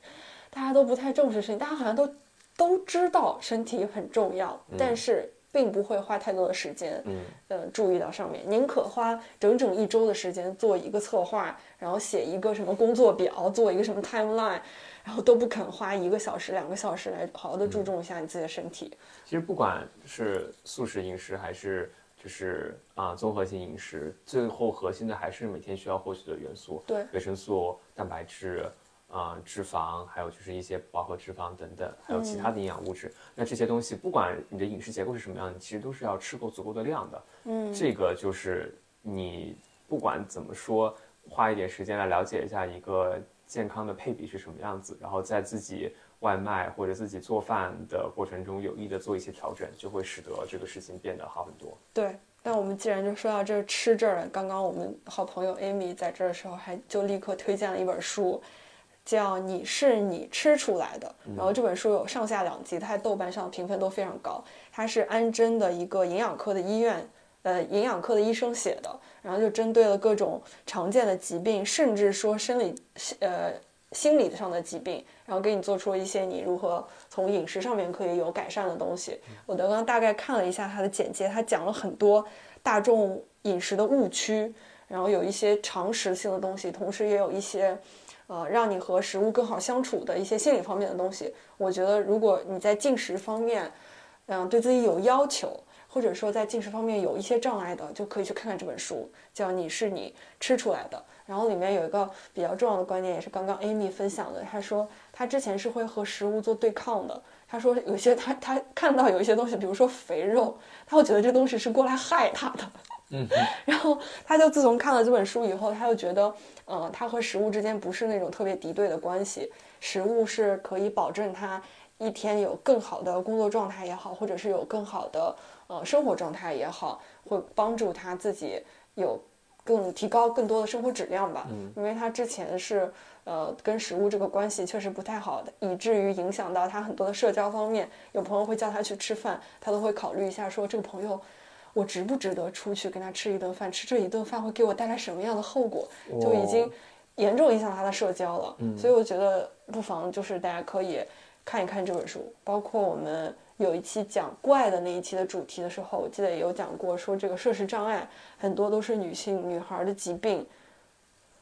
大家都不太重视身体，大家好像都都知道身体很重要，但是并不会花太多的时间，嗯，呃，注意到上面。宁可花整整一周的时间做一个策划，然后写一个什么工作表，做一个什么 timeline，然后都不肯花一个小时、两个小时来好好的注重一下你自己的身体。其实不管是素食饮食还是就是啊、综合性饮食，最后核心的还是每天需要获取的元素，对维生素、蛋白质。啊、脂肪，还有就是一些饱和脂肪等等，还有其他的营养物质。那这些东西，不管你的饮食结构是什么样你，其实都是要吃够足够的量的。嗯，这个就是你不管怎么说，花一点时间来了解一下一个健康的配比是什么样子，然后在自己外卖或者自己做饭的过程中有意的做一些调整，就会使得这个事情变得好很多。对，那我们既然就说到这吃这儿了，刚刚我们好朋友 Amy 在这儿的时候，还就立刻推荐了一本书，叫《你是你吃出来的》。然后这本书有上下两集，它在豆瓣上评分都非常高。它是安贞的一个营养科的医院，呃，营养科的医生写的，然后就针对了各种常见的疾病，甚至说生理，呃。心理上的疾病，然后给你做出了一些你如何从饮食上面可以有改善的东西。我刚刚大概看了一下它的简介，它讲了很多大众饮食的误区，然后有一些常识性的东西，同时也有一些，呃，让你和食物更好相处的一些心理方面的东西。我觉得如果你在进食方面，嗯，对自己有要求，或者说在进食方面有一些障碍的，就可以去看看这本书，叫《你是你吃出来的》。然后里面有一个比较重要的观点，也是刚刚 Amy 分享的。她说她之前是会和食物做对抗的。她说有些她她看到有一些东西，比如说肥肉，她会觉得这东西是过来害她的。嗯。[LAUGHS] 然后他就自从看了这本书以后，他就觉得，呃，他和食物之间不是那种特别敌对的关系。食物是可以保证他一天有更好的工作状态也好，或者是有更好的呃生活状态也好，会帮助他自己有。更提高更多的生活质量吧，因为他之前是呃跟食物这个关系确实不太好的，以至于影响到他很多的社交方面。有朋友会叫他去吃饭，他都会考虑一下，说这个朋友我值不值得出去跟他吃一顿饭？吃这一顿饭会给我带来什么样的后果？就已经严重影响他的社交了。所以我觉得不妨就是大家可以看一看这本书，包括我们。有一期讲怪的那一期的主题的时候，我记得也有讲过，说这个摄食障碍很多都是女性女孩的疾病，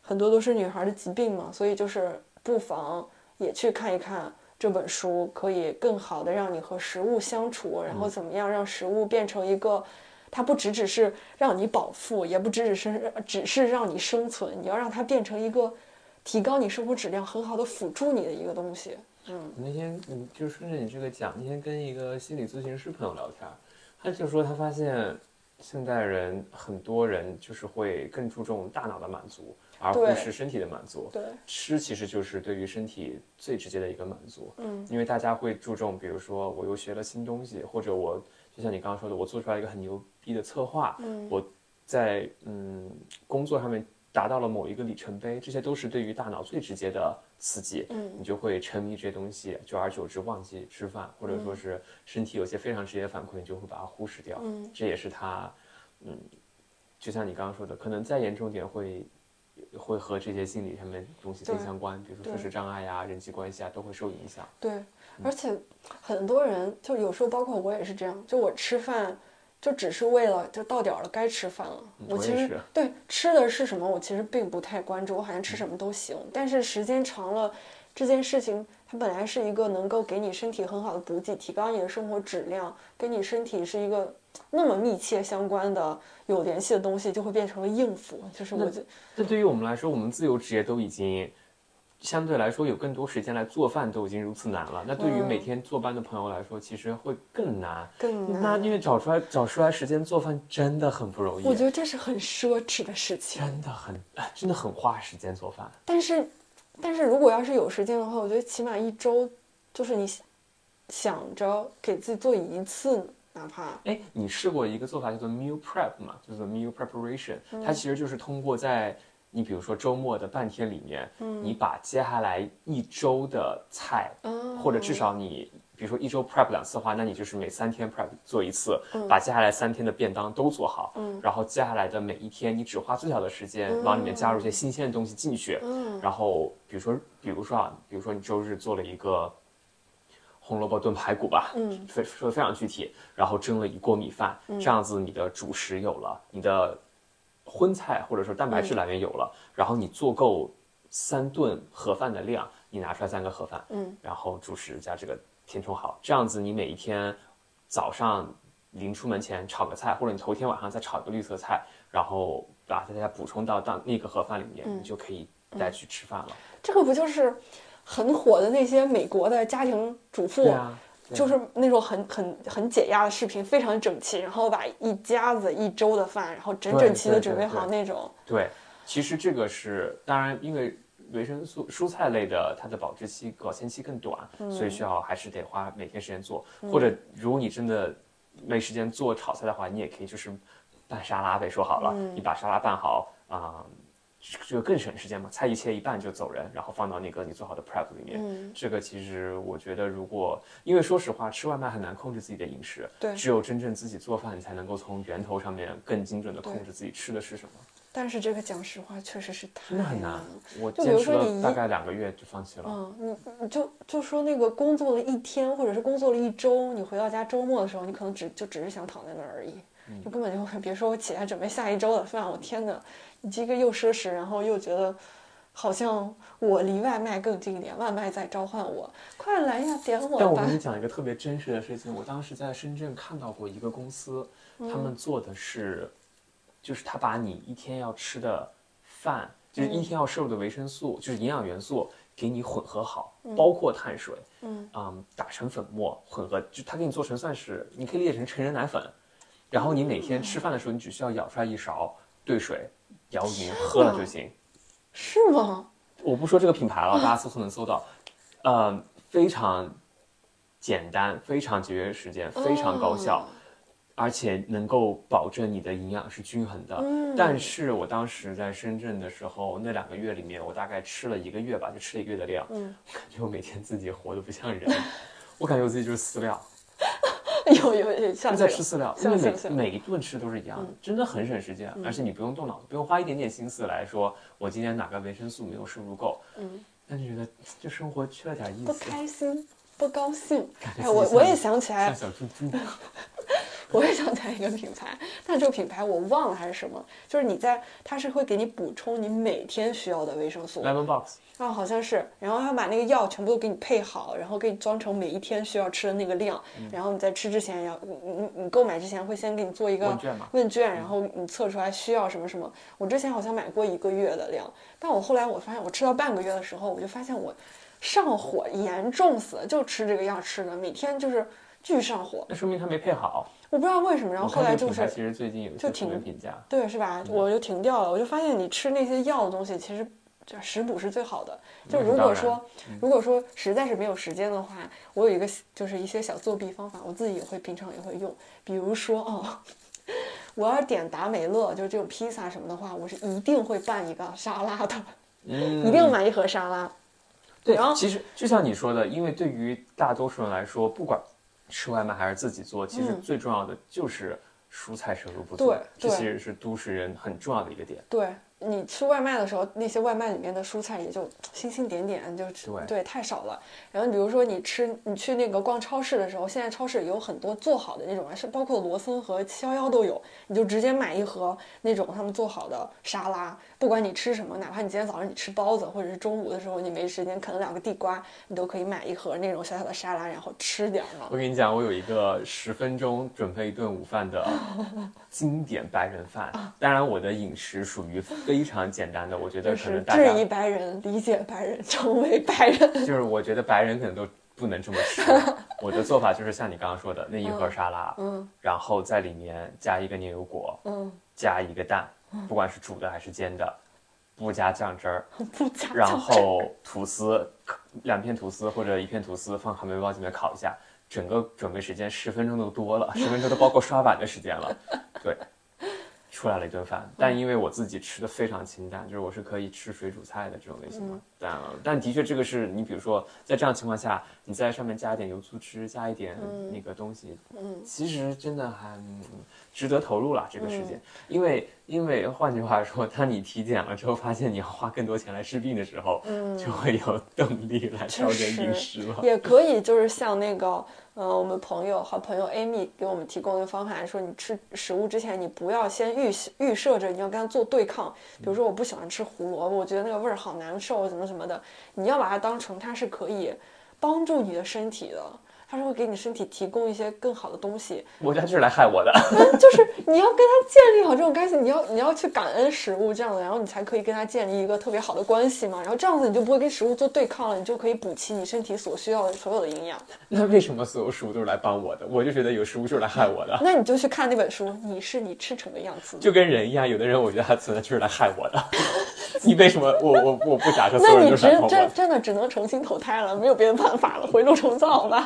很多都是女孩的疾病嘛，所以就是不妨也去看一看这本书，可以更好的让你和食物相处，然后怎么样让食物变成一个，它不只只是让你饱腹，也不只只是只是让你生存，你要让它变成一个提高你生活质量很好的辅助你的一个东西。嗯，那天嗯，就顺着你这个讲，那天跟一个心理咨询师朋友聊天，他就说他发现现代人很多人就是会更注重大脑的满足，而不是身体的满足。对，吃其实就是对于身体最直接的一个满足。嗯，因为大家会注重，比如说我又学了新东西，或者我就像你刚刚说的，我做出来一个很牛逼的策划，嗯，我在嗯工作上面。达到了某一个里程碑，这些都是对于大脑最直接的刺激，嗯，你就会沉迷这些东西，久而久之忘记吃饭，或者说是身体有些非常直接的反馈，你就会把它忽视掉，嗯，这也是它，嗯，就像你刚刚说的，可能再严重点会，会和这些心理上面东西更相关，比如说摄食障碍呀、人际关系啊，都会受影响。对，而且很多人就有时候，包括我也是这样，就我吃饭。就只是为了就到点儿了，该吃饭了。我其实对吃的是什么，我其实并不太关注。我好像吃什么都行，但是时间长了，这件事情它本来是一个能够给你身体很好的补给，提高你的生活质量，跟你身体是一个那么密切相关的、有联系的东西，就会变成了应付。就是我觉，那对于我们来说，我们自由职业都已经。相对来说，有更多时间来做饭都已经如此难了。那对于每天坐班的朋友来说，其实会更难。更难。那因为找出来找出来时间做饭真的很不容易。我觉得这是很奢侈的事情。真的很，真的很花时间做饭。但是，但是如果要是有时间的话，我觉得起码一周，就是你想着给自己做一次，哪怕……哎，你试过一个做法叫做 meal prep 嘛？叫做 meal preparation，它其实就是通过在。你比如说周末的半天里面，你把接下来一周的菜，或者至少你比如说一周 prep 两次的话，那你就是每三天 prep 做一次，把接下来三天的便当都做好，然后接下来的每一天你只花最小的时间往里面加入一些新鲜的东西进去，然后比如说比如说啊，比如说你周日做了一个红萝卜炖排骨吧，嗯。非说的非常具体，然后蒸了一锅米饭，这样子你的主食有了，你的。荤菜或者说蛋白质来源有了，然后你做够三顿盒饭的量，你拿出来三个盒饭，嗯，然后主食加这个填充好，这样子你每一天早上临出门前炒个菜，或者你头天晚上再炒一个绿色菜，然后把它再补充到当那个盒饭里面，你就可以带去吃饭了。这个不就是很火的那些美国的家庭主妇？就是那种很很很解压的视频，非常整齐，然后把一家子一周的饭，然后整整齐的准备好那种。对，其实这个是当然，因为维生素蔬菜类的它的保质期、保鲜期更短，所以需要还是得花每天时间做。或者如果你真的没时间做炒菜的话，你也可以就是拌沙拉呗，说好了，你把沙拉拌好啊。这个更省时间嘛，菜一切一半就走人，然后放到那个你做好的 prep 里面。嗯这个其实我觉得，如果因为说实话，吃外卖很难控制自己的饮食，对只有真正自己做饭，你才能够从源头上面更精准的控制自己吃的是什么。但是这个讲实话，确实是太难了。，我就比坚持了如说你大概两个月就放弃了。嗯，你你就就说那个工作了一天，或者是工作了一周，你回到家周末的时候，你可能只就只是想躺在那儿而已，嗯就根本就 [LAUGHS] 别说我起来准备下一周的饭，我天呐，你这个又奢侈，然后又觉得好像我离外卖更近一点，外卖在召唤我，快来呀，点我吧。但我跟。你讲一个特别真实的事情，我当时在深圳看到过一个公司，他嗯们做的是，就是他把你一天要吃的饭，就是嗯。一天要摄入的维生素，就是营养元素，给你混合好，包括碳水，嗯。打成粉末混合，就他给你做成算是，你可以理解成成人奶粉，然后你每天吃饭的时候，你只需要舀出来一勺兑水，摇匀喝了就行。是吗？我不说这个品牌了，大家搜索能搜到，呃，非常简单，非常节约时间，非常高效，哦而且能够保证你的营养是均衡的。嗯但是我当时在深圳的时候，那两个月里面，我大概吃了一个月吧，就吃了一个月的量，嗯我感觉我每天自己活得不像人，我感觉我自己就是饲料。[LAUGHS] 有有有，像在吃饲料，因为每每一顿吃都是一样的，真的很省时间，而且你不用动脑子，不用花一点点心思来说，我今天哪个维生素没有摄入够，嗯，那就觉得这生活缺了点意思不，开心，不高兴。哎，我我也想起来像，小猪猪，[LAUGHS] [LAUGHS] 我也想起来一个品牌，但这个品牌我忘了还是什么，就是你在它是会给你补充你每天需要的维生素，Lemon Box，啊好像是，然后他把那个药全部都给你配好，然后给你装成每一天需要吃的那个量，嗯。然后你在吃之前要你你你购买之前会先给你做一个问卷嘛问卷，然后你测出来需要什么什么。我之前好像买过一个月的量，但我后来我发现我吃到半个月的时候，我就发现我上火严重死了，就吃这个药吃的，每天就是巨上火，那说明它没配好。我不知道为什么，然后后来就是就挺面评价，对，是吧？我就停掉了。我就发现你吃那些药的东西，其实就食补是最好的。就如果说，如果说实在是没有时间的话，我有一个就是一些小作弊方法，我自己也会平常也会用。比如说哦，[LAUGHS] 我要点达美乐，就是这种披萨什么的话，我是一定会拌一个沙拉的，嗯，[LAUGHS] 一定买一盒沙拉。对然后，其实就像你说的，因为对于大多数人来说，不管吃外卖还是自己做，其实嗯。最重要的就是蔬菜摄入不足，这其实是都市人很重要的一个点。对你吃外卖的时候，那些外卖里面的蔬菜也就星星点点，就对太少了。然后比如说你吃你去那个逛超市的时候，现在超市有很多做好的那种啊，是包括罗森和七幺幺都有，你就直接买一盒那种他们做好的沙拉，不管你吃什么，哪怕你今天早上你吃包子，或者是中午的时候你没时间啃了两个地瓜，你都可以买一盒那种小小的沙拉，然后吃点儿嘛。我跟你讲，我有一个十分钟准备一顿午饭的经典白人饭。当然，我的饮食属于非常简单的，我觉得可就是能大家质疑白人，理解白人，成为白人。[LAUGHS] 就是我觉得白人可能都不能这么吃。[LAUGHS] 我的做法就是像你刚刚说的那一盒沙拉，嗯。然后在里面加一个牛油果，嗯，加一个蛋，不管是煮的还是煎的，不加酱汁儿，不加然酱汁后吐司两片吐司或者一片吐司放烤面包机里面烤一下，整个准备时间十分钟都多了，十分钟都包括刷碗的时间了，对。[LAUGHS] 出来了一顿饭，但因为我自己吃的非常清淡，就是我是可以吃水煮菜的这种类型嘛。但但的确，这个是你比如说在这样情况下，你在上面加一点油醋汁，加一点那个东西，嗯其实真的还嗯值得投入了这个时间，因为因为换句话说，当你体检了之后，发现你要花更多钱来治病的时候，就会有动力来调整饮食了。也可以，就是像那个，呃，我们朋友好朋友 Amy 给我们提供的方法，说你吃食物之前，你不要先预预设着你要跟它做对抗。比如说，我不喜欢吃胡萝卜，我觉得那个味儿好难受，怎么什么的，你要把它当成它是可以帮助你的身体的。它是会给你身体提供一些更好的东西，我家就是来害我的。嗯，就是你要跟它建立好这种关系，你要你要去感恩食物这样的，然后你才可以跟它建立一个特别好的关系嘛。然后这样子你就不会跟食物做对抗了，你就可以补齐你身体所需要的所有的营养。那为什么所有食物都是来帮我的？我就觉得有食物就是来害我的，那你就去看那本书，你是你吃成的样子。就跟人一样，有的人我觉得他存在就是来害我的。[LAUGHS] 你为什么我我我不假设所有人那你只都是来帮我的？真真的只能重新投胎了，没有别的办法了，回炉重造吧。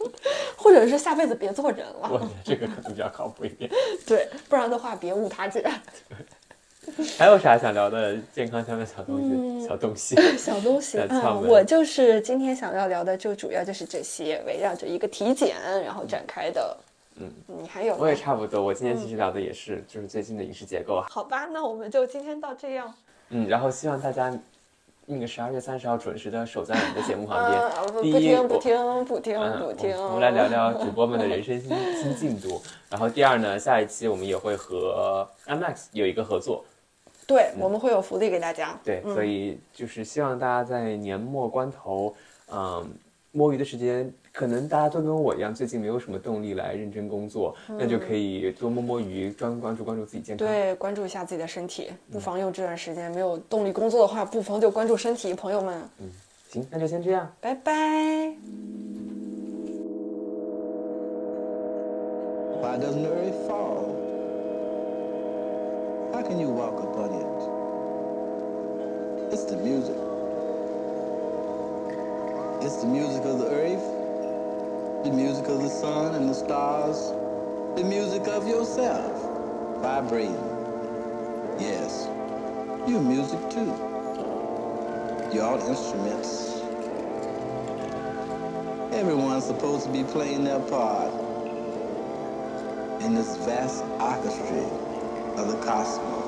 会 [LAUGHS] 或者是下辈子别做人了我了，觉得这个可能比较靠谱一点。[LAUGHS] 对，不然的话别误他姐。[LAUGHS] 还有啥想聊的健康相关小东西？小东西。小东西啊，小窍门我就是今天想要聊的，就主要就是这些，围绕着一个体检然后展开的。嗯，你还有我也差不多，我今天其实聊的也是，就是最近的饮食结构。好吧，那我们就今天到这样。嗯，然后希望大家那个十二月三十号准时的守在我们的节目旁边。第一，不听不听不听嗯，不听。我我们来聊聊主播们的 [LAUGHS] 人生新新进度。然后第二呢，下一期我们也会和 IMAX 有一个合作，对，我们会有福利给大家。对，嗯所以就是希望大家在年末关头，嗯，摸鱼的时间，可能大家都跟我一样，最近没有什么动力来认真工作，那就可以多摸摸鱼，专关注关注自己健康。对，关注一下自己的身体，不妨用这段时间没有动力工作的话，不妨就关注身体，朋友们，嗯行，那就先这样。拜拜。Why doesn't the earth fall? How can you walk upon it? It's the music. It's the music of the earth, the music of the sun and the stars, the music of yourself vibrating. Yes, you're music too. You're all instruments. Everyone's supposed to be playing their part in this vast orchestra of the cosmos.